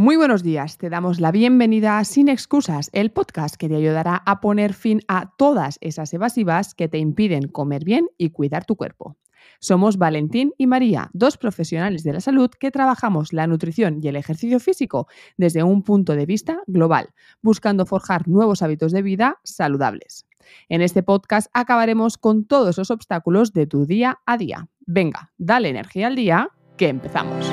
Muy buenos días, te damos la bienvenida a Sin Excusas, el podcast que te ayudará a poner fin a todas esas evasivas que te impiden comer bien y cuidar tu cuerpo. Somos Valentín y María, dos profesionales de la salud que trabajamos la nutrición y el ejercicio físico desde un punto de vista global, buscando forjar nuevos hábitos de vida saludables. En este podcast acabaremos con todos los obstáculos de tu día a día. Venga, dale energía al día, que empezamos.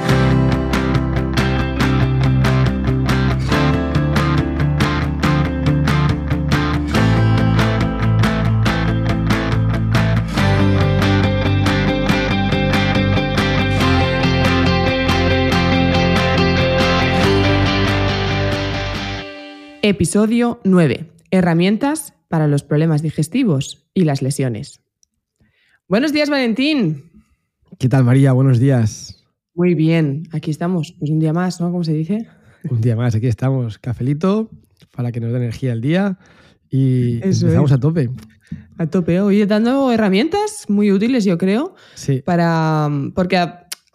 Episodio 9. Herramientas para los problemas digestivos y las lesiones. Buenos días, Valentín. ¿Qué tal, María? Buenos días. Muy bien, aquí estamos. Pues un día más, ¿no? ¿Cómo se dice? Un día más, aquí estamos. Cafelito para que nos dé energía el día y empezamos a tope. A tope. Oye, dando herramientas muy útiles, yo creo. Sí. Para, porque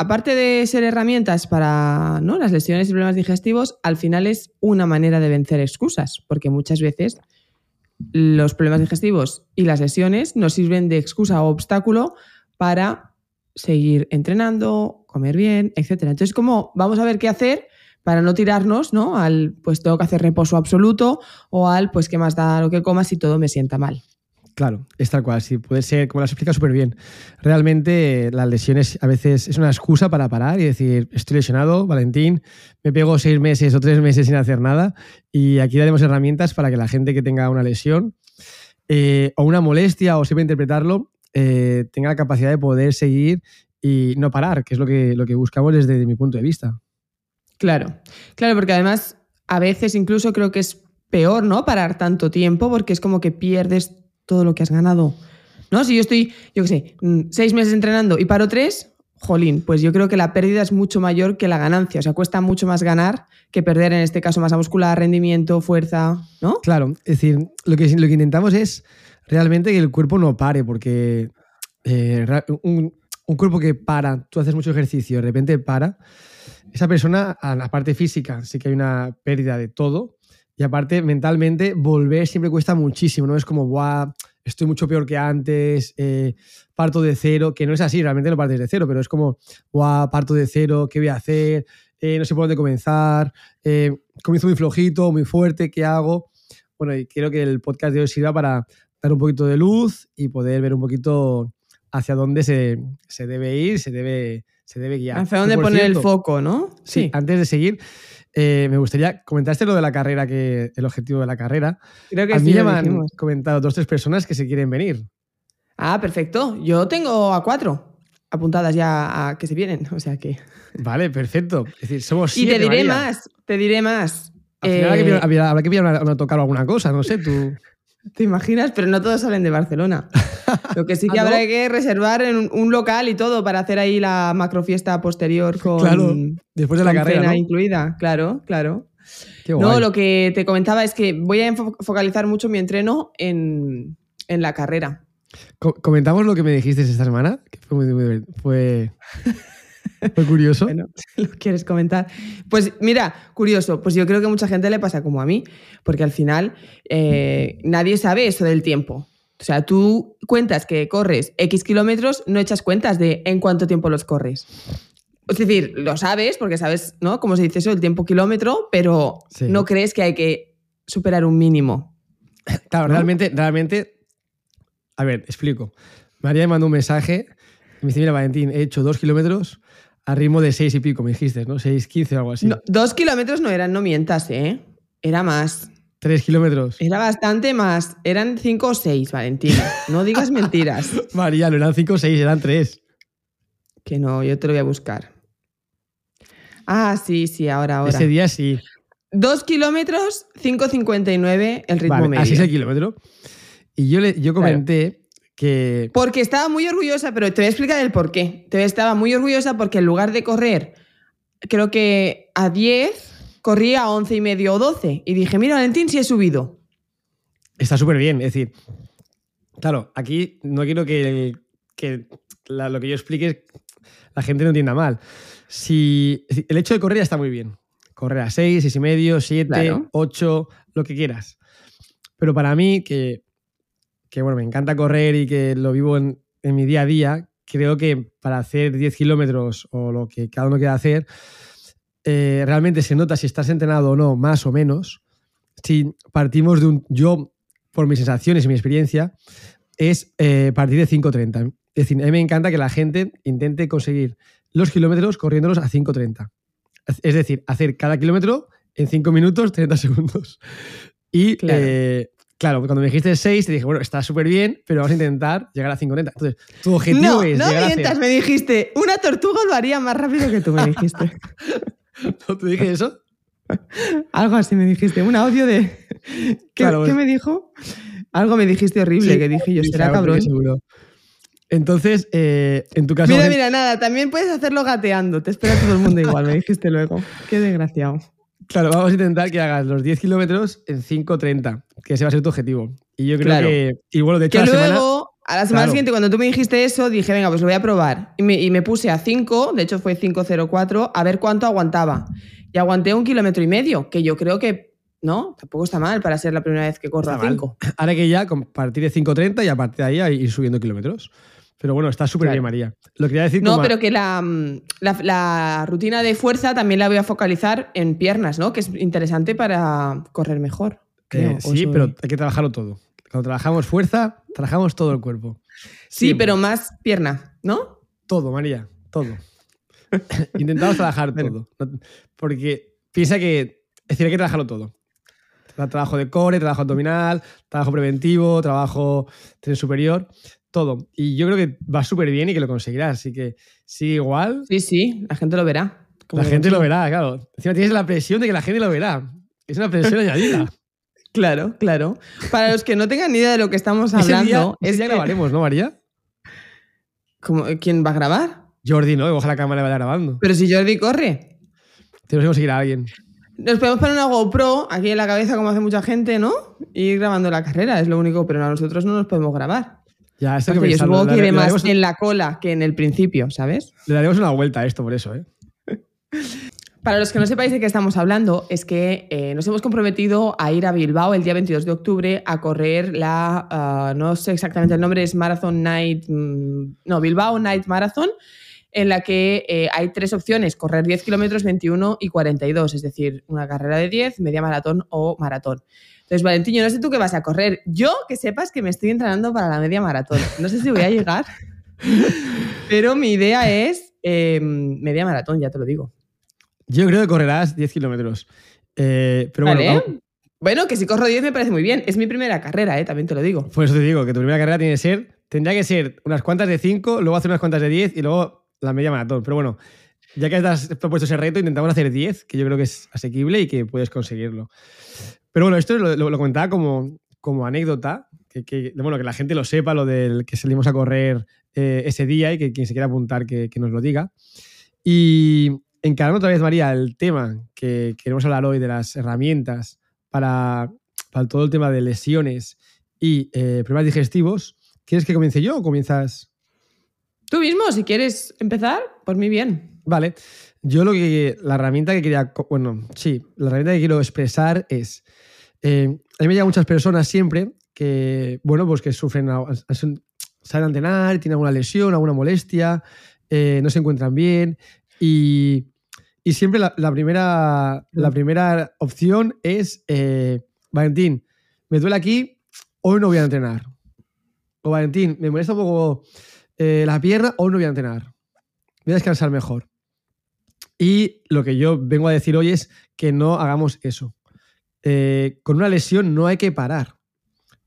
aparte de ser herramientas para ¿no? las lesiones y problemas digestivos, al final es una manera de vencer excusas, porque muchas veces los problemas digestivos y las lesiones nos sirven de excusa o obstáculo para seguir entrenando, comer bien, etc. Entonces, como vamos a ver qué hacer para no tirarnos, ¿no? Al pues tengo que hacer reposo absoluto o al pues qué más da lo que comas si todo me sienta mal. Claro, es tal cual, sí, puede ser, como las explica súper bien. Realmente las lesiones a veces es una excusa para parar y decir, estoy lesionado, Valentín, me pego seis meses o tres meses sin hacer nada y aquí daremos herramientas para que la gente que tenga una lesión eh, o una molestia o siempre interpretarlo eh, tenga la capacidad de poder seguir y no parar, que es lo que, lo que buscamos desde mi punto de vista. Claro, claro, porque además a veces incluso creo que es peor, ¿no? Parar tanto tiempo porque es como que pierdes todo lo que has ganado. ¿No? Si yo estoy, yo qué sé, mm, seis meses entrenando y paro tres, jolín, pues yo creo que la pérdida es mucho mayor que la ganancia. O sea, cuesta mucho más ganar que perder, en este caso, masa muscular, rendimiento, fuerza, ¿no? Claro, es decir, lo que, lo que intentamos es realmente que el cuerpo no pare, porque eh, un, un, cuerpo que para, tú haces mucho ejercicio, de repente para, esa persona, a la parte física, sí que hay una pérdida de todo, y aparte, mentalmente, volver siempre cuesta muchísimo, ¿no? Es como, guau, estoy mucho peor que antes, eh, parto de cero, que no es así, realmente no partes de cero, pero es como, guau, parto de cero, ¿qué voy a hacer? Eh, no sé por dónde comenzar, eh, comienzo muy flojito, muy fuerte, ¿qué hago? Bueno, y quiero que el podcast de hoy sirva para dar un poquito de luz y poder ver un poquito hacia dónde se, debe ir, se debe, se debe guiar. Hacia dónde poner el foco, ¿no? sí, antes de seguir, eh, me gustaría comentaste lo de la carrera, que el objetivo de la carrera. Creo que a sí, mí ya me han comentado dos o tres personas que se quieren venir. Ah, perfecto. Yo tengo a cuatro apuntadas ya a que se vienen, o sea que. Vale, perfecto. Es decir, somos Y te diré más, te diré más. Al final eh... habrá que pillar a tocar alguna cosa, no sé, tú. ¿Te imaginas? Pero no todos salen de Barcelona. Lo que sí que ¿Ah, habrá que reservar en un local y todo para hacer ahí la macrofiesta posterior con. Claro, después de la carrera. ¿no? incluida, claro, claro. No, lo que te comentaba es que voy a focalizar mucho mi entreno en, en la carrera. ¿Comentamos lo que me dijiste esta semana? Que fue muy, muy fue, fue curioso. bueno, ¿lo quieres comentar? Pues mira, curioso, pues yo creo que mucha gente le pasa como a mí, porque al final eh, nadie sabe eso del tiempo. O sea, tú cuentas que corres X kilómetros, no echas cuentas de en cuánto tiempo los corres. Es decir, lo sabes porque sabes, ¿no? Cómo se dice eso, el tiempo kilómetro, pero no crees que hay que superar un mínimo. Claro, realmente, realmente. A ver, explico. María me mandó un mensaje. Me dice, mira, Valentín, he hecho dos kilómetros a ritmo de seis y pico, me dijiste, ¿no? Seis, quince o algo así. dos kilómetros no eran, no mientas, ¿eh? Era más. Tres kilómetros. Era bastante más. Eran cinco o seis, Valentina. No digas mentiras. María, no eran cinco o seis, eran tres. Que no, yo te lo voy a buscar. Ah, sí, sí, ahora, ahora. Ese día sí. Dos kilómetros, 5.59 el ritmo medio. Así es el kilómetro. Y yo, le, yo comenté que... Porque estaba muy orgullosa, pero te voy a explicar el por qué. Te estaba muy orgullosa porque en lugar de correr, creo que a 10, corría a 11 y medio o 12. Y dije, mira, Valentín, si he subido. Está súper bien. Es decir, claro, aquí no quiero que, lo que yo explique la gente no entienda mal. Si, el hecho de correr ya está muy bien. correr a 6, 6 y medio, 7, Claro. 8, lo que quieras. Pero para mí, que, que, bueno, me encanta correr y que lo vivo en, en mi día a día, creo que para hacer 10 kilómetros o lo que cada uno quiera hacer, eh, realmente se nota si estás entrenado o no, más o menos. Si partimos de un. Yo, por mis sensaciones y mi experiencia, es eh, partir de 5.30. Es decir, a mí me encanta que la gente intente conseguir los kilómetros corriéndolos a 5.30. Es- Es decir, hacer cada kilómetro en 5 minutos, 30 segundos. Y Claro. eh, claro, cuando me dijiste 6, te dije, bueno, está súper bien, pero vamos a intentar llegar a 5.30. Entonces, tu objetivo No, es no llegar mientas, me dijiste, una tortuga lo haría más rápido que tú, me dijiste. ¿No te dije eso? Algo así me dijiste, un audio de... ¿Qué, Claro, qué pues- me dijo? Algo me dijiste horrible, Sí, que dije yo, será cabrón. seguro. Entonces, eh, en tu caso. Mira, mira, nada, también puedes hacerlo gateando, te espera todo el mundo igual, me dijiste luego. Qué desgraciado. Claro, vamos a intentar que hagas los 10 kilómetros en 5.30, que ese va a ser tu objetivo. Y yo creo Claro. que. Y bueno, de hecho, Que la luego, semana. a la semana Claro. siguiente, cuando tú me dijiste eso, dije, venga, pues lo voy a probar. Y me, y me puse a 5, de hecho fue 5.04, a ver cuánto aguantaba. Y aguanté un kilómetro y medio, que yo creo que, ¿no? Tampoco está mal para ser la primera vez que corro a mal. 5. Ahora que ya, con partir de 5.30 y a partir de ahí a ir subiendo kilómetros. Pero bueno, está súper Claro. bien, María. Lo quería decir No, como. pero que la, mm, la, la rutina de fuerza también la voy a focalizar en piernas, ¿no? Que es interesante para correr mejor. Creo, sí, soy- pero hay que trabajarlo todo. Cuando trabajamos fuerza, trabajamos todo el cuerpo. Sí, Siempre. pero más pierna, ¿no? Todo, María, todo. Intentamos trabajar todo. Porque piensa que, es decir, hay que trabajarlo todo. Tra- Trabajo de core, trabajo abdominal, trabajo preventivo, trabajo tren superior, todo. Y yo creo que va súper bien y que lo conseguirás. Así que sigue igual. Sí, sí, la gente lo verá. La gente lo verá, claro. Encima tienes la presión de que la gente lo verá. Es una presión añadida. Claro, claro. Para los que no tengan ni idea de lo que estamos Ese hablando, día, ese es día que- grabaremos, ¿no, María? ¿Cómo- ¿quién va a grabar? Jordi, ¿no? Ojalá la cámara vaya grabando. Pero si Jordi corre. Tenemos que conseguir a alguien. Nos podemos poner una GoPro aquí en la cabeza como hace mucha gente, ¿no? Y ir grabando la carrera, es lo único, pero a nosotros no nos podemos grabar. Ya, esto hay que yo supongo que iré más en la cola que en el principio, ¿sabes? Le daremos una vuelta a esto por eso, ¿eh? Para los que no sepáis de qué estamos hablando, es que eh, nos hemos comprometido a ir a Bilbao el día 22 de octubre a correr la, ah, no sé exactamente el nombre, es Marathon Night, mm, no, Bilbao Night Marathon, en la que eh, hay tres opciones, correr 10 kilómetros, 21 y 42, es decir, una carrera de 10, media maratón o maratón. Entonces, Valentín, yo no sé tú qué vas a correr. Yo que sepas que me estoy entrenando para la media maratón. No sé si voy a llegar, pero mi idea es eh, media maratón, ya te lo digo. Yo creo que correrás 10 kilómetros. Eh, pero Vale. bueno, vamos- Bueno, que si corro 10 me parece muy bien. Es mi primera carrera, ¿eh? también te lo digo. por eso te digo que tu primera carrera tiene que ser, tendría que ser unas cuantas de 5, luego hacer unas cuantas de 10 y luego la media maratón. Pero bueno, ya que has propuesto ese reto, intentamos hacer 10, que yo creo que es asequible y que puedes conseguirlo. Pero bueno, esto lo, lo- lo comentaba como, como anécdota, que, que, bueno, que la gente lo sepa, lo del que salimos a correr eh, ese día y que quien se quiera apuntar que, que nos lo diga. Y encarando otra vez, María, el tema que queremos hablar hoy de las herramientas para, para todo el tema de lesiones y eh, problemas digestivos. ¿Quieres que comience yo o comienzas? Tú mismo, si quieres empezar, por mí bien. Vale. Yo lo que. La herramienta que quería. Bueno, sí, la herramienta que quiero expresar es. eh, a mí me llegan muchas personas siempre que, bueno, pues que sufren. Salen a entrenar, tienen alguna lesión, alguna molestia, eh, no se encuentran bien. Y, y siempre la, la primera, la primera opción es: eh, Valentín, me duele aquí, hoy no voy a entrenar. O Valentín, me molesta un poco eh, la pierna, hoy no voy a entrenar. Voy a descansar mejor. Y lo que yo vengo a decir hoy es que no hagamos eso. Eh, con una lesión no hay que parar.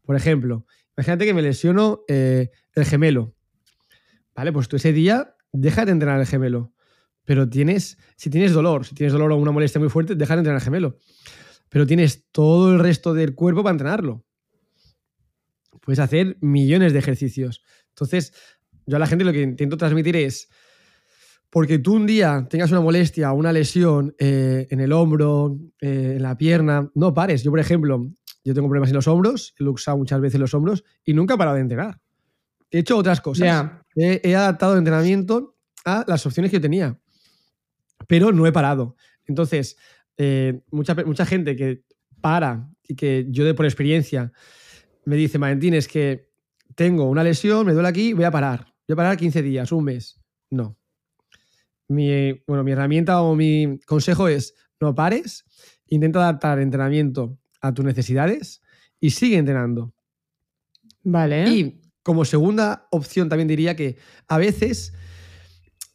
Por ejemplo, imagínate que me lesiono eh, el gemelo. Vale, pues tú ese día deja de entrenar el gemelo. Pero tienes, si tienes dolor, si tienes dolor o una molestia muy fuerte, deja de entrenar el gemelo. Pero tienes todo el resto del cuerpo para entrenarlo. Puedes hacer millones de ejercicios. Entonces, yo a la gente lo que intento transmitir es, porque tú un día tengas una molestia o una lesión eh, en el hombro, eh, en la pierna, no pares. Yo, por ejemplo, yo tengo problemas en los hombros, he luxado muchas veces los hombros y nunca he parado de entrenar. He hecho otras cosas. He, he adaptado el entrenamiento a las opciones que yo tenía, pero no he parado. Entonces, eh, mucha, mucha gente que para y que yo de por experiencia me dice, Valentín, es que tengo una lesión, me duele aquí, voy a parar. Voy a parar 15 días, un mes. No. Mi, bueno, mi herramienta o mi consejo es no pares, intenta adaptar el entrenamiento a tus necesidades y sigue entrenando. Vale. Y como segunda opción también diría que a veces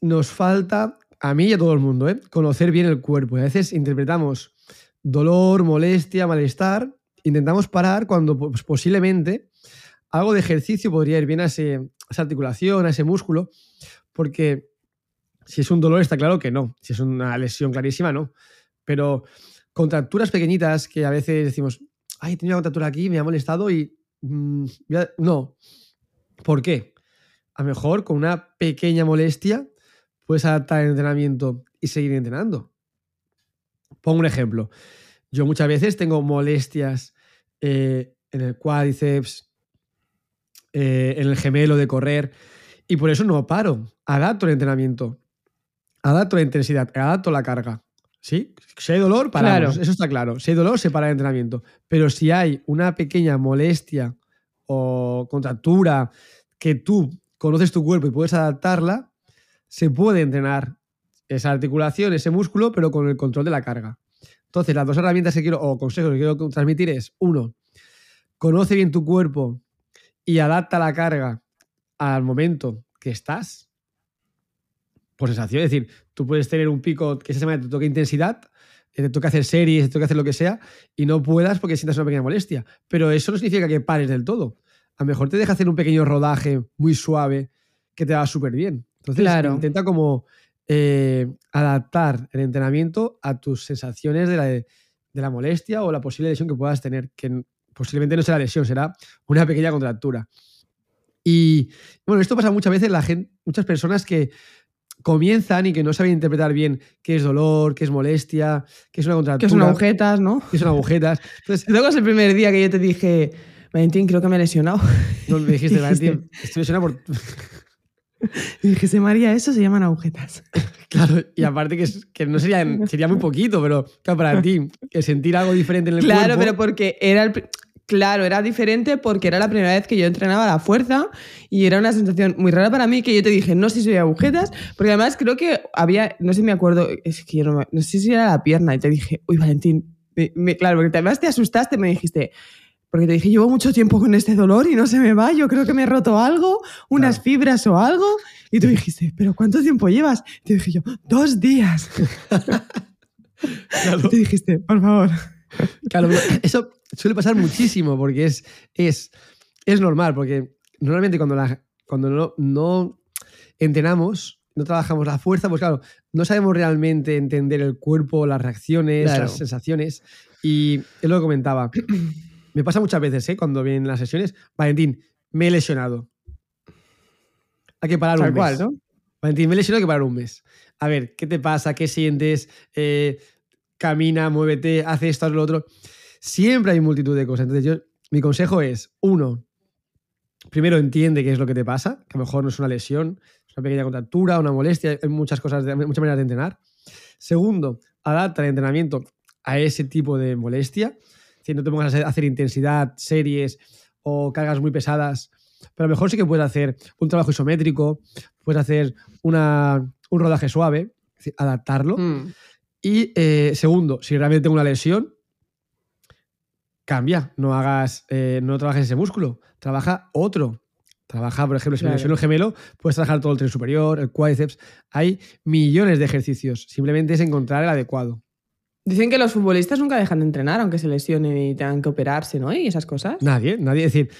nos falta, a mí y a todo el mundo, ¿eh? conocer bien el cuerpo. A veces interpretamos dolor, molestia, malestar, intentamos parar cuando pues, posiblemente algo de ejercicio podría ir bien a, esa articulación, a ese músculo, porque si es un dolor está claro que no, si es una lesión clarísima no, pero contracturas pequeñitas que a veces decimos, ay, he tenido una contractura aquí, me ha molestado y mm, no. ¿Por qué? A lo mejor con una pequeña molestia puedes adaptar el entrenamiento y seguir entrenando. Pongo un ejemplo. Yo muchas veces tengo molestias eh, en el cuádriceps, eh, en el gemelo de correr, y por eso no paro. Adapto el entrenamiento, adapto la intensidad, adapto la carga. ¿Sí? Si hay dolor, paramos. Eso está claro. Si hay dolor, se para el entrenamiento. Pero si hay una pequeña molestia o contractura que tú conoces tu cuerpo y puedes adaptarla, se puede entrenar esa articulación, ese músculo, pero con el control de la carga. Entonces, las dos herramientas que quiero, o consejos que quiero transmitir es, uno, conoce bien tu cuerpo y adapta la carga al momento que estás. Por sensación, es decir, tú puedes tener un pico que esa semana te toca intensidad, eh, te toca hacer series, te toca hacer lo que sea, y no puedas porque sientas una pequeña molestia. Pero eso no significa que pares del todo. A lo mejor te deja hacer un pequeño rodaje muy suave que te va súper bien. Entonces, intenta como eh, adaptar el entrenamiento a tus sensaciones de la, de la molestia o la posible lesión que puedas tener, que posiblemente no será lesión, será una pequeña contractura. Y bueno, esto pasa muchas veces, la gente, muchas personas que comienzan y que no saben interpretar bien qué es dolor, qué es molestia, qué es una contractura. Que son agujetas, ¿no? Que son agujetas. Entonces, Luego es el primer día que yo te dije, Valentín, creo que me he lesionado. No, me dijiste, Valentín, estoy lesionado por... Y dije, María, eso se llaman agujetas. Claro, y aparte que, que no sería, sería muy poquito, pero claro, para ti, que sentir algo diferente en el cuerpo. Claro, pero porque era el. Claro, era diferente porque era la primera vez que yo entrenaba la fuerza y era una sensación muy rara para mí que yo te dije, no sé si soy agujetas, porque además creo que había, no sé si me acuerdo, es que yo no, no sé si era la pierna y te dije, uy, Valentín, claro, porque además te asustaste, me dijiste, porque te dije, llevo mucho tiempo con este dolor y no se me va, yo creo que me he roto algo, unas fibras o algo. Y tú dijiste, ¿pero cuánto tiempo llevas? Y te dije yo, dos días. Y te dijiste, por favor. Claro, eso suele pasar muchísimo porque es, es, es normal, porque normalmente cuando, la, cuando no, no entrenamos, no trabajamos la fuerza, pues claro, no sabemos realmente entender el cuerpo, las reacciones, las sensaciones. Y él lo comentaba. Me pasa muchas veces, ¿eh? Cuando vienen las sesiones, Valentín, me he lesionado. Hay que parar un mes. ¿no? Valentín, me he lesionado, hay que parar un mes. A ver, ¿qué te pasa? ¿Qué sientes? Eh, camina, muévete, hace esto, haz lo otro. Siempre hay multitud de cosas. Entonces, yo, mi consejo es, uno, primero entiende qué es lo que te pasa, que a lo mejor no es una lesión, es una pequeña contractura, una molestia, hay muchas cosas, muchas maneras de entrenar. Segundo, adapta el entrenamiento a ese tipo de molestia no te pongas a hacer intensidad, series o cargas muy pesadas, pero a lo mejor sí que puedes hacer un trabajo isométrico, puedes hacer una, un rodaje suave, adaptarlo. Mm. Y eh, segundo, si realmente tengo una lesión, cambia, no hagas, eh, no trabajes ese músculo, trabaja otro. Trabaja, por ejemplo, si me lesiono el gemelo, puedes trabajar todo el tren superior, el cuádriceps. Hay millones de ejercicios. Simplemente es encontrar el adecuado. Dicen que los futbolistas nunca dejan de entrenar, aunque se lesionen y tengan que operarse, ¿no? Y esas cosas. Nadie, nadie. Es decir,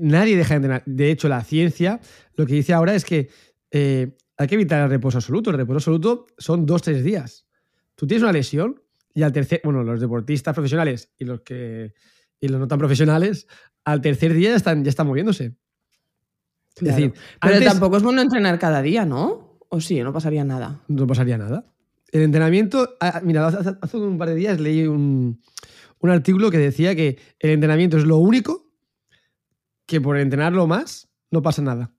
nadie deja de entrenar. De hecho, la ciencia lo que dice ahora es que eh, hay que evitar el reposo absoluto. El reposo absoluto son dos, tres días. Tú tienes una lesión y al tercer, bueno, los deportistas profesionales y los que y los no tan profesionales, al tercer día ya están, ya están moviéndose. Es decir, pero tampoco es bueno entrenar cada día, ¿no? O sí, no pasaría nada. No pasaría nada. El entrenamiento, mira, hace, un par de días leí un, artículo que decía que el entrenamiento es lo único que por entrenarlo más no pasa nada.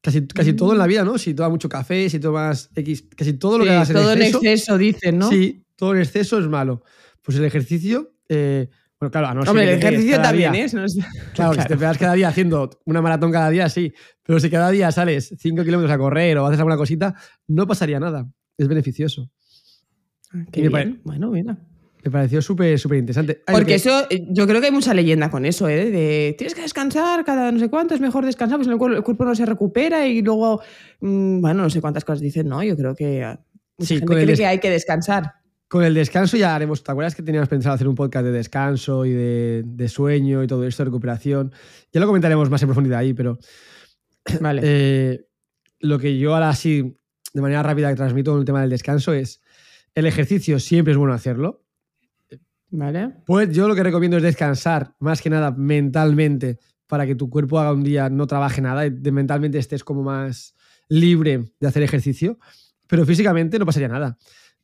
Casi, casi todo en la vida, ¿no? Si tomas mucho café, si tomas X, casi todo lo que hagas en todo exceso. Todo en exceso, dicen, ¿no? Sí, todo en exceso es malo. Pues el ejercicio, eh, bueno, claro, a no ser Hombre, que el ejercicio también, ¿eh? No sé- Claro, que si te pegas cada día haciendo una maratón cada día, sí. Pero si cada día sales 5 kilómetros a correr o haces alguna cosita, no pasaría nada. Es beneficioso. Qué me pare- bien. Bueno, mira. Me pareció súper, súper interesante. Ay, Porque que- eso, eh, yo creo que hay mucha leyenda con eso, ¿eh? De tienes que descansar cada no sé cuánto, es mejor descansar, pues el cuerpo, el cuerpo no se recupera y luego, mm, bueno, no sé cuántas cosas dicen, ¿no? Yo creo que ah, mucha Sí, gente cree des- que hay que descansar. Con el descanso ya haremos. ¿Te acuerdas que teníamos pensado hacer un podcast de descanso y de, de sueño y todo esto, de recuperación? Ya lo comentaremos más en profundidad ahí, pero Vale. eh, lo que yo ahora sí, de manera rápida, que transmito el tema del descanso es el ejercicio siempre es bueno hacerlo. vale. Pues yo lo que recomiendo es descansar, más que nada mentalmente, para que tu cuerpo haga un día, no trabaje nada, y de mentalmente estés como más libre de hacer ejercicio. Pero físicamente no pasaría nada.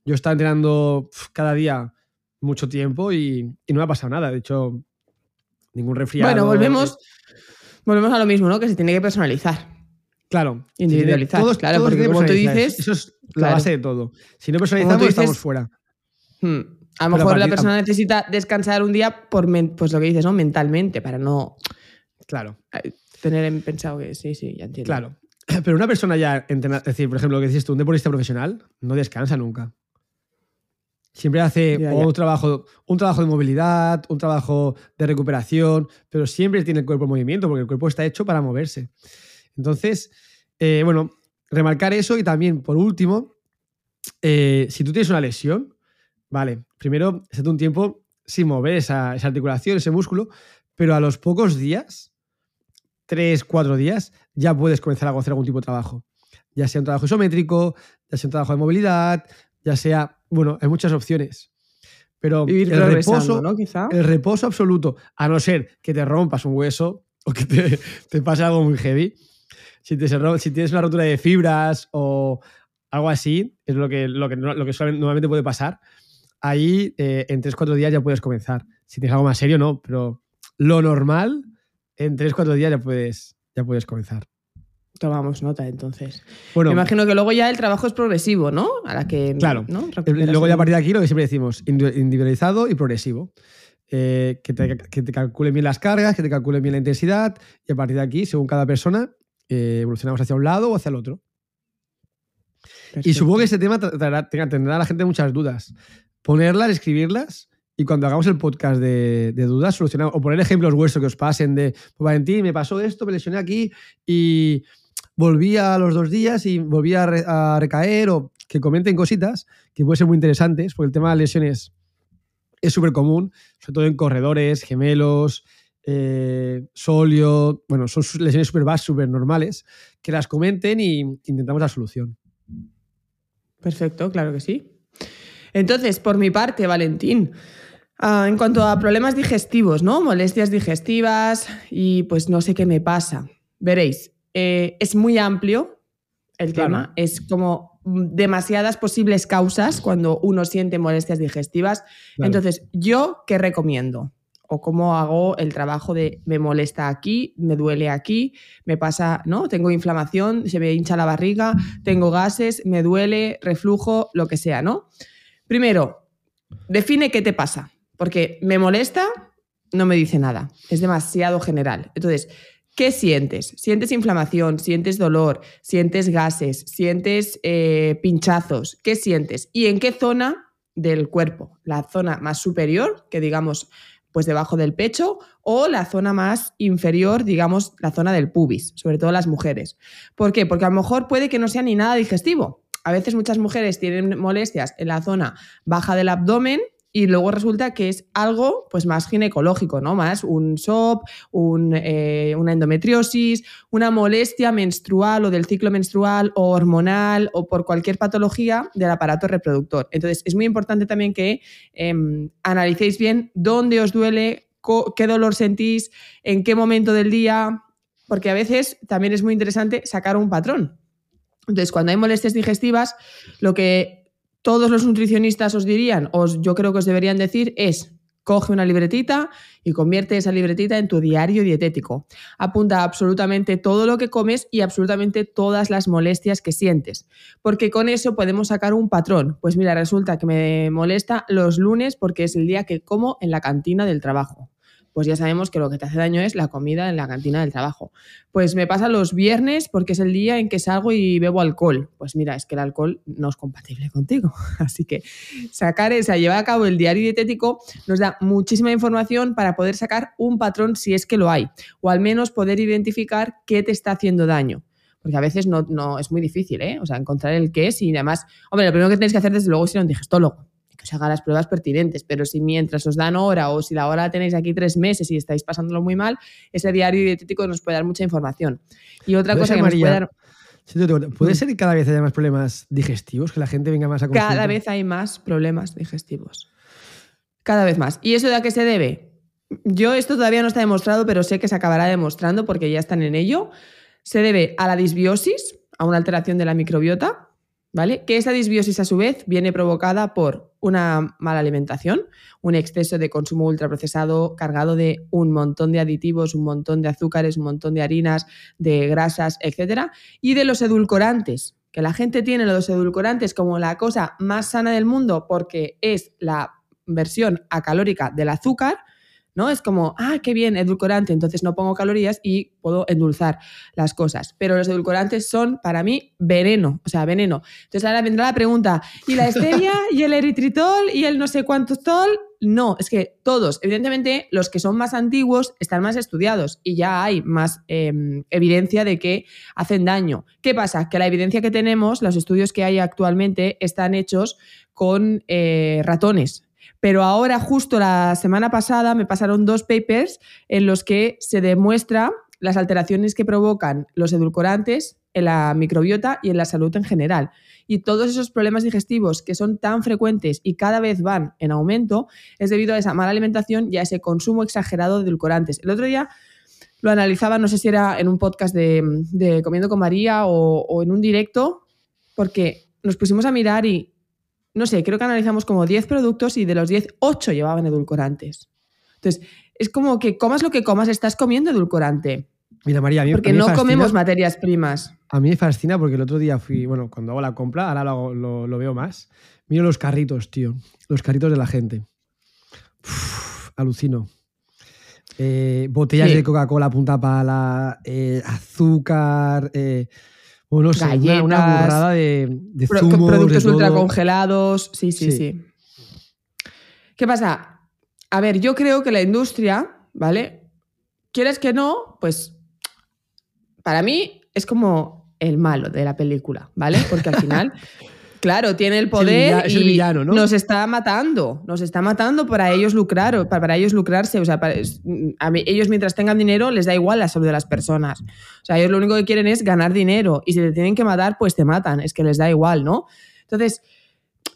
Yo estaba entrenando cada día mucho tiempo y, y no me ha pasado nada. De hecho, ningún resfriado. Bueno, volvemos, volvemos a lo mismo, ¿no? Que se tiene que personalizar. Claro. Individualizar, Todos- claro, todos porque como tú dices, Eso es la claro. base de todo. Si no personalizamos, dices- estamos fuera. Hmm. A lo Pero a mejor la persona necesita descansar un día por, pues lo que dices, ¿no? Mentalmente, para no Claro. eh, tener en pensado que sí, sí, ya entiendo. Claro. Pero una persona ya entrenada, es decir, por ejemplo, lo que dices tú, un deportista profesional no descansa nunca. Siempre hace Ya, ya. Un, trabajo, un trabajo de movilidad, un trabajo de recuperación, pero siempre tiene el cuerpo en movimiento porque el cuerpo está hecho para moverse. Entonces, eh, bueno, remarcar eso y también, por último, eh, si tú tienes una lesión, vale, primero, estate un tiempo sin mover esa, esa articulación, ese músculo, pero a los pocos días, tres, cuatro días, ya puedes comenzar a hacer algún tipo de trabajo. Ya sea un trabajo isométrico, ya sea un trabajo de movilidad, ya sea, bueno, hay muchas opciones. Pero Ir el reposo, ¿no? Quizá. el reposo absoluto, a no ser que te rompas un hueso o que te, te pase algo muy heavy. Si, te se si tienes una rotura de fibras o algo así, es lo que, lo que, lo que normalmente puede pasar. Ahí eh, en 3-4 días ya puedes comenzar. Si tienes algo más serio, no, pero lo normal, en 3-4 días ya puedes, ya puedes comenzar. Tomamos nota, entonces. Bueno, Me imagino que luego ya el trabajo es progresivo, ¿no? A la que. Claro. ¿no? Luego ya a partir de aquí lo que siempre decimos, indi- individualizado y progresivo. Eh, que, te, que te calculen bien las cargas, que te calculen bien la intensidad y a partir de aquí, según cada persona, eh, evolucionamos hacia un lado o hacia el otro. Y supongo que este tema traerá- tendrá a la gente muchas dudas. Ponerlas, escribirlas y cuando hagamos el podcast de, de dudas, solucionar o poner ejemplos vuestros que os pasen de, pues Valentín, me pasó esto, me lesioné aquí y volví a los dos días y volví a, re- a recaer o que comenten cositas que pueden ser muy interesantes porque el tema de lesiones es súper común, sobre todo en corredores, gemelos, eh, solio, bueno, son lesiones súper básicas, súper normales, que las comenten y intentamos la solución. Perfecto, claro que sí. Entonces, por mi parte, Valentín, ah, en cuanto a problemas digestivos, ¿no? Molestias digestivas y pues no sé qué me pasa. Veréis, eh, es muy amplio el Claro. tema, es como demasiadas posibles causas cuando uno siente molestias digestivas. Claro. Entonces, ¿yo qué recomiendo? O cómo hago el trabajo de me molesta aquí, me duele aquí, me pasa, ¿no? Tengo inflamación, se me hincha la barriga, tengo gases, me duele, reflujo, lo que sea, ¿no? Primero, define qué te pasa, porque me molesta, no me dice nada, es demasiado general. Entonces, ¿qué sientes? ¿Sientes inflamación? ¿Sientes dolor? ¿Sientes gases? ¿Sientes eh, pinchazos? ¿Qué sientes? ¿Y en qué zona del cuerpo? ¿La zona más superior, que digamos, pues debajo del pecho, o la zona más inferior, digamos, la zona del pubis, sobre todo las mujeres? ¿Por qué? Porque a lo mejor puede que no sea ni nada digestivo. A veces muchas mujeres tienen molestias en la zona baja del abdomen y luego resulta que es algo pues más ginecológico, ¿no? Más un SOP, un, eh, una endometriosis, una molestia menstrual o del ciclo menstrual o hormonal o por cualquier patología del aparato reproductor. Entonces es muy importante también que em, analicéis bien dónde os duele, qué dolor sentís, en qué momento del día, porque a veces también es muy interesante sacar un patrón. Entonces, cuando hay molestias digestivas, lo que todos los nutricionistas os dirían, os- yo creo que os deberían decir, es Coge una libretita y convierte esa libretita en tu diario dietético. Apunta absolutamente todo lo que comes y absolutamente todas las molestias que sientes, porque con eso podemos sacar un patrón. Pues mira, resulta que me molesta los lunes porque es el día que como en la cantina del trabajo pues ya sabemos que lo que te hace daño es la comida en la cantina del trabajo. Pues me pasa los viernes porque es el día en que salgo y bebo alcohol. Pues mira, es que el alcohol no es compatible contigo. Así que sacar esa, llevar a cabo el diario dietético nos da muchísima información para poder sacar un patrón si es que lo hay, o al menos poder identificar qué te está haciendo daño porque a veces no, no, es muy difícil, ¿eh? O sea, encontrar el qué es y además, hombre, lo primero que tenéis que hacer desde luego es ir a un digestólogo que os haga las pruebas pertinentes, pero si mientras os dan hora o si la hora la tenéis aquí tres meses y estáis pasándolo muy mal, ese diario dietético nos puede dar mucha información. Y otra cosa que nos puede dar... ¿Puede ser que cada vez haya más problemas digestivos? Que la gente venga más a consulta? Cada vez hay más problemas digestivos. Cada vez más. ¿Y eso de a qué se debe? Yo esto todavía no está demostrado, pero sé que se acabará demostrando porque ya están en ello. Se debe a la disbiosis, a una alteración de la microbiota, ¿vale? Que esa disbiosis a su vez viene provocada por una mala alimentación, un exceso de consumo ultraprocesado cargado de un montón de aditivos, un montón de azúcares, un montón de harinas, de grasas, etcétera, y de los edulcorantes, que la gente tiene los edulcorantes como la cosa más sana del mundo porque es la versión acalórica del azúcar, ¿no? Es como, ah, qué bien, edulcorante, entonces no pongo calorías y puedo endulzar las cosas. Pero los edulcorantes son, para mí, veneno, o sea, veneno. Entonces ahora vendrá la pregunta, ¿y la stevia y el eritritol y el no sé cuántos tol? No, es que todos, evidentemente, los que son más antiguos están más estudiados y ya hay más em, evidencia de que hacen daño. ¿Qué pasa? Que la evidencia que tenemos, los estudios que hay actualmente, están hechos con eh, ratones, pero ahora, justo la semana pasada, me pasaron dos papers en los que se demuestra las alteraciones que provocan los edulcorantes en la microbiota y en la salud en general. Y todos esos problemas digestivos que son tan frecuentes y cada vez van en aumento es debido a esa mala alimentación y a ese consumo exagerado de edulcorantes. El otro día lo analizaba, no sé si era en un podcast de, Comiendo con María o, o en un directo, porque nos pusimos a mirar y no sé, creo que analizamos como 10 productos y de los 10, 8 llevaban edulcorantes. Entonces, es como que comas lo que comas, estás comiendo edulcorante. Mira, María, a mí, Porque no comemos materias primas. A mí me fascina porque el otro día fui, bueno, cuando hago la compra, ahora lo, veo más, miro los carritos, tío. Los carritos de la gente. alucino. Eh, botellas de Coca-Cola punta pala, eh, azúcar, eh, bueno, una, burrada de, de Productos ultracongelados. Sí, sí, sí, ¿Qué pasa? A ver, yo creo que la industria, ¿vale? ¿Quieres que no? Pues para mí es como el malo de la película, ¿vale? Porque al final Claro, tiene el poder y nos está matando, nos está matando para ellos lucrar, para, ellos lucrarse, o sea, ellos mientras tengan dinero les da igual la salud de las personas. O sea, ellos lo único que quieren es ganar dinero y si te tienen que matar, pues te matan, es que les da igual, ¿no? Entonces,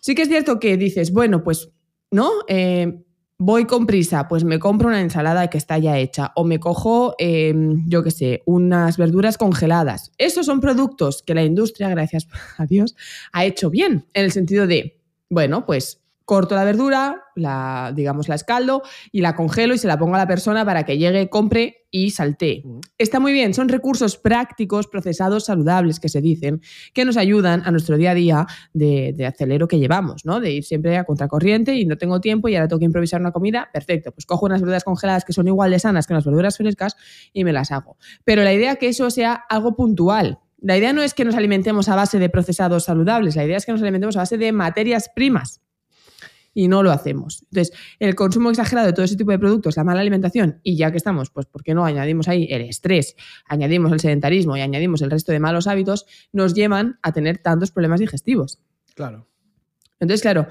sí que es cierto que dices, bueno, pues, ¿no? Eh, voy con prisa, pues me compro una ensalada que está ya hecha o me cojo, em, yo qué sé, unas verduras congeladas. Esos son productos que la industria, gracias a Dios, ha hecho bien, en el sentido de, bueno, pues corto la verdura, la, digamos, la escaldo y la congelo y se la pongo a la persona para que llegue, compre y salte. Está muy bien, son recursos prácticos, procesados, saludables que se dicen, que nos ayudan a nuestro día a día de, de, acelero que llevamos, ¿no? De ir siempre a contracorriente y no tengo tiempo y ahora tengo que improvisar una comida, perfecto, pues cojo unas verduras congeladas que son igual de sanas que unas verduras frescas y me las hago. Pero la idea es que eso sea algo puntual, la idea no es que nos alimentemos a base de procesados saludables, la idea es que nos alimentemos a base de materias primas y no lo hacemos. Entonces, el consumo exagerado de todo ese tipo de productos, la mala alimentación, y ya que estamos, pues, ¿por qué no añadimos ahí el estrés, añadimos el sedentarismo y añadimos el resto de malos hábitos, nos llevan a tener tantos problemas digestivos? Claro. Entonces, claro,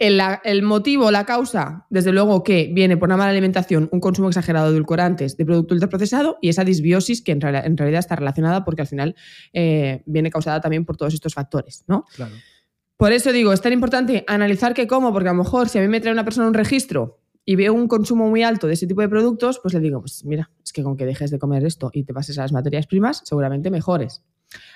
el, motivo, la causa, desde luego que viene por una mala alimentación, un consumo exagerado de edulcorantes, de producto ultraprocesado y esa disbiosis que en, realidad está relacionada porque al final eh, viene causada también por todos estos factores, ¿no? Claro. Por eso digo, es tan importante analizar qué como, porque a lo mejor si a mí me trae una persona un registro y veo un consumo muy alto de ese tipo de productos, pues le digo, pues mira, es que con que dejes de comer esto y te pases a las materias primas, seguramente mejores.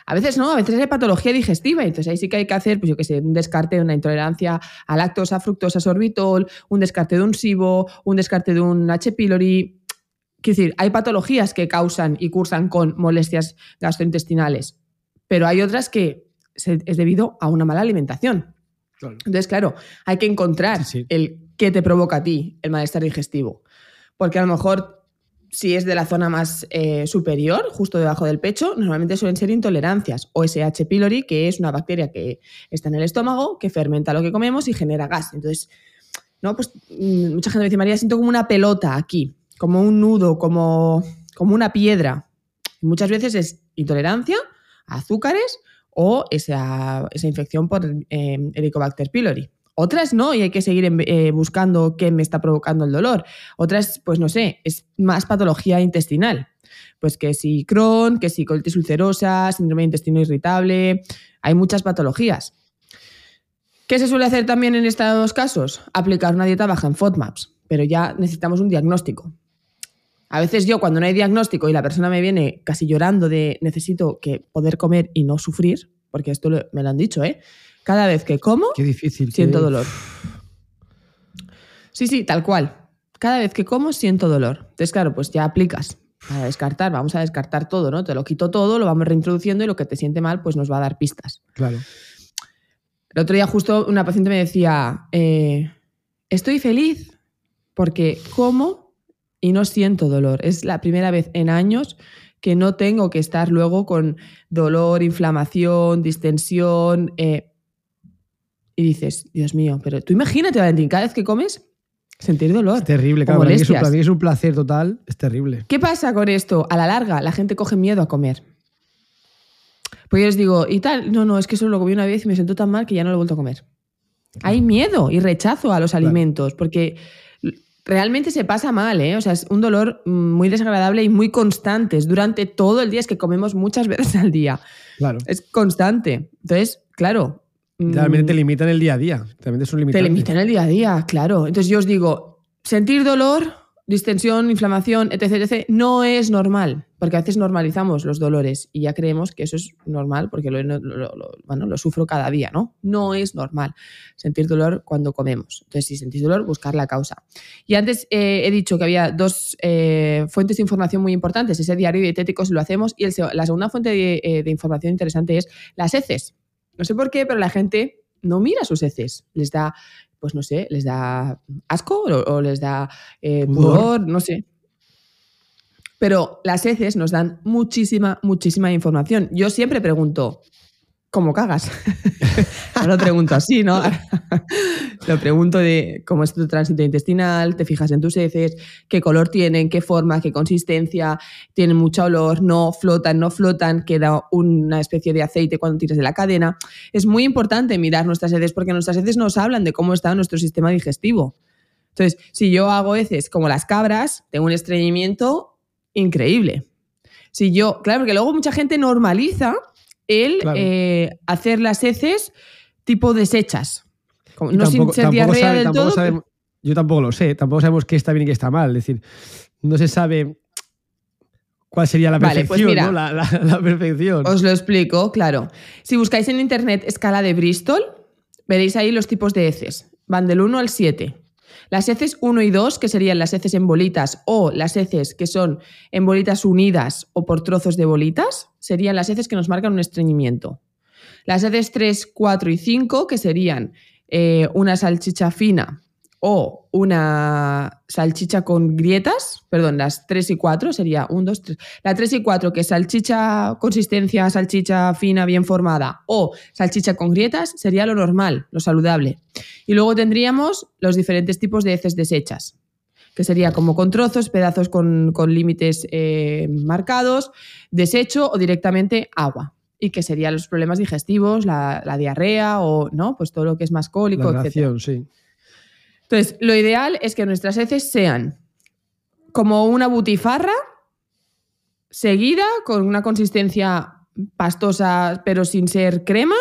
A veces no, a veces hay patología digestiva, entonces ahí sí que hay que hacer, pues yo qué sé, un descarte de una intolerancia a lactosa, fructosa, sorbitol, un descarte de un SIBO, un descarte de un H. pylori. Quiero decir, hay patologías que causan y cursan con molestias gastrointestinales, pero hay otras que es debido a una mala alimentación. Entonces, claro, hay que encontrar el qué te provoca a ti el malestar digestivo. Porque a lo mejor si es de la zona más eh, superior, justo debajo del pecho, normalmente suelen ser intolerancias o SH. pylori, que es una bacteria que está en el estómago, que fermenta lo que comemos y genera gas. Entonces, ¿no? Pues mm, mucha gente me dice, María, siento como una pelota aquí, como un nudo, como, como una piedra. muchas veces es intolerancia a azúcares o esa, infección por eh, Helicobacter pylori. Otras no, y hay que seguir eh, buscando qué me está provocando el dolor. Otras, pues no sé, es más patología intestinal. Pues que si Crohn, que si colitis ulcerosa, síndrome de intestino irritable, hay muchas patologías. ¿Qué se suele hacer también en estos casos? Aplicar una dieta baja en FODMAPs, pero ya necesitamos un diagnóstico. A veces yo cuando no hay diagnóstico y la persona me viene casi llorando de necesito que poder comer y no sufrir, porque esto me lo han dicho, ¿eh? Cada vez que como, Qué difícil, siento dolor. Sí, sí, tal cual. Cada vez que como, siento dolor. Entonces, claro, pues ya aplicas para descartar. Vamos a descartar todo, ¿no? Te lo quito todo, lo vamos reintroduciendo y lo que te siente mal, pues nos va a dar pistas. Claro. El otro día justo una paciente me decía, eh, estoy feliz porque como y no siento dolor. Es la primera vez en años que no tengo que estar luego con dolor, inflamación, distensión. Eh, y dices, Dios mío, pero tú imagínate, Valentín, cada vez que comes, sentir dolor. Es terrible, claro. Para mí, es un, es un, placer total, es terrible. ¿Qué pasa con esto? A la larga, la gente coge miedo a comer. Pues yo les digo, y tal, no, no, es que solo lo comí una vez y me siento tan mal que ya no lo he vuelto a comer. Hay miedo y rechazo a los alimentos, porque realmente se pasa mal, ¿eh? O sea, es un dolor muy desagradable y muy constante. Es durante todo el día, es que comemos muchas veces al día. Claro. Es constante. Entonces, claro, Realmente te mm. limitan el día a día. Realmente es un Te limitan el día a día, claro. Entonces yo os digo, sentir dolor, distensión, inflamación, etc, etc, no es normal, porque a veces normalizamos los dolores y ya creemos que eso es normal porque lo, bueno, lo sufro cada día, ¿no? No es normal sentir dolor cuando comemos. Entonces, si sentís dolor, buscar la causa. Y antes eh, he dicho que había dos eh, fuentes de información muy importantes. Ese diario dietético si lo hacemos y la segunda fuente de, eh, de información interesante es las heces. No sé por qué, pero la gente no mira sus heces. Les da, pues no sé, les da asco o, les da eh, pudor, no sé. Pero las heces nos dan muchísima, muchísima información. Yo siempre pregunto, ¿cómo cagas? no lo pregunto así, ¿no? lo pregunto de cómo es tu tránsito intestinal, te fijas en tus heces, qué color tienen, qué forma, qué consistencia, tienen mucho olor, no flotan, no flotan, queda una especie de aceite cuando tiras de la cadena. Es muy importante mirar nuestras heces porque nuestras heces nos hablan de cómo está nuestro sistema digestivo. Entonces, si yo hago heces como las cabras, tengo un estreñimiento increíble. Si yo, claro, porque luego mucha gente normaliza el eh, hacer las heces tipo deshechas. No sin ser diarrea del todo. yo tampoco lo sé, tampoco sabemos qué está bien y qué está mal. Es decir, no se sabe cuál sería la pues perfección, la, perfección. Os lo explico, claro. Si buscáis en internet escala de Bristol, veréis ahí los tipos de heces. Van del 1 al 7. Las heces 1 y 2, que serían las heces en bolitas, o las heces que son en bolitas unidas o por trozos de bolitas, serían las heces que nos marcan un estreñimiento. Las heces 3, 4 y 5, que serían eh, una salchicha fina o una salchicha con grietas, perdón, las 3 y 4 sería 1, 2, 3. La 3 y 4, que es salchicha, consistencia, salchicha fina, bien formada, o salchicha con grietas, sería lo normal, lo saludable. Y luego tendríamos los diferentes tipos de heces deshechas, que sería como con trozos, pedazos con, límites eh, marcados, desecho o directamente agua y que serían los problemas digestivos, la, diarrea o no, pues todo lo que es más cólico, la sí. Entonces, lo ideal es que nuestras heces sean como una butifarra seguida con una consistencia pastosa pero sin ser crema.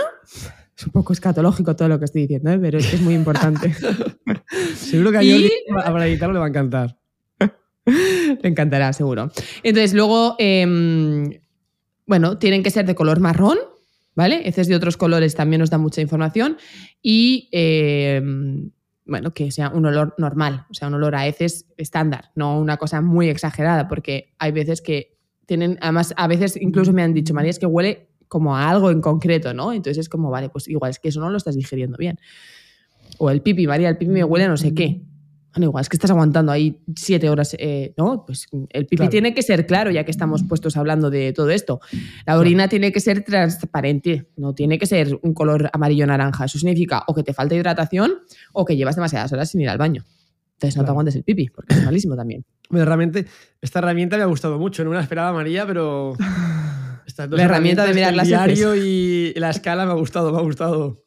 Es un poco escatológico todo lo que estoy diciendo, ¿eh? pero es, muy importante. seguro que a y... para editarlo le va a encantar. Le encantará, seguro. Entonces, luego, em, bueno, tienen que ser de color marrón, ¿vale? Heces de otros colores también nos da mucha información y, eh, bueno, que sea un olor normal, o sea, un olor a heces estándar, no una cosa muy exagerada, porque hay veces que tienen, además, a veces incluso me han dicho, María, es que huele como a algo en concreto, ¿no? Entonces es como, vale, pues igual es que eso no lo estás digiriendo bien. O el pipi, María, el pipi me huele no sé qué. Bueno, igual es que estás aguantando ahí siete horas, eh, ¿no? Pues el pipi Claro. tiene que ser claro, ya que estamos puestos hablando de todo esto. La orina tiene que ser transparente, no tiene que ser un color amarillo-naranja. Eso significa o que te falta hidratación o que llevas demasiadas horas sin ir al baño. Entonces no te aguantes el pipi, porque es malísimo también. Bueno, realmente, esta herramienta me ha gustado mucho. No me la esperaba María, pero. Estas dos La herramienta de mirar el las diario y la escala me ha gustado, me ha gustado.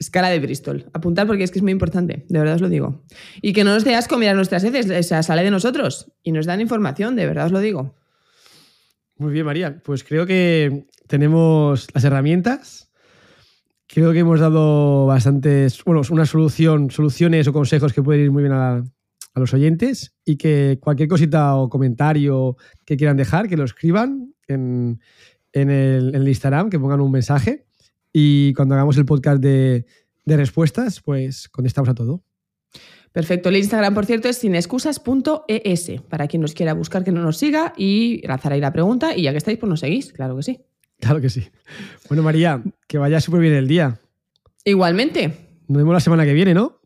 Escala de Bristol. Apuntar porque es que es muy importante, de verdad os lo digo. Y que no nos dé asco mirar nuestras heces, o sea, sale de nosotros y nos dan información, de verdad os lo digo. Muy bien, María. Pues creo que tenemos las herramientas. Creo que hemos dado bastantes, bueno, una solución, soluciones o consejos que pueden ir muy bien a, a los oyentes y que cualquier cosita o comentario que quieran dejar, que lo escriban en, el Instagram, que pongan un mensaje y cuando hagamos el podcast de, de respuestas, pues contestamos a todo. Perfecto. El Instagram, por cierto, es sinexcusas.es. Para quien nos quiera buscar, que no nos siga y lanzar ahí la pregunta. Y ya que estáis, pues nos seguís, claro que sí. Claro que sí. Bueno, María, que vaya súper bien el día. Igualmente, Nos vemos la semana que viene, ¿no?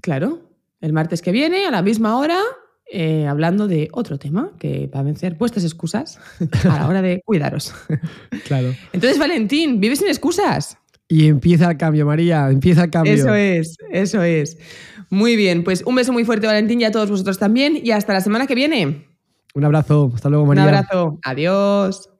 claro, el martes que viene, a la misma hora, eh, hablando de otro tema que va a vencer vuestras excusas a la hora de cuidaros. Claro. Entonces, Valentín, vive sin excusas. Y empieza el cambio, María, empieza el cambio. Eso es, eso es. Muy bien, pues un beso muy fuerte, Valentín, y a todos vosotros también. Y hasta la semana que viene. Un abrazo, hasta luego, María. Un abrazo. Adiós.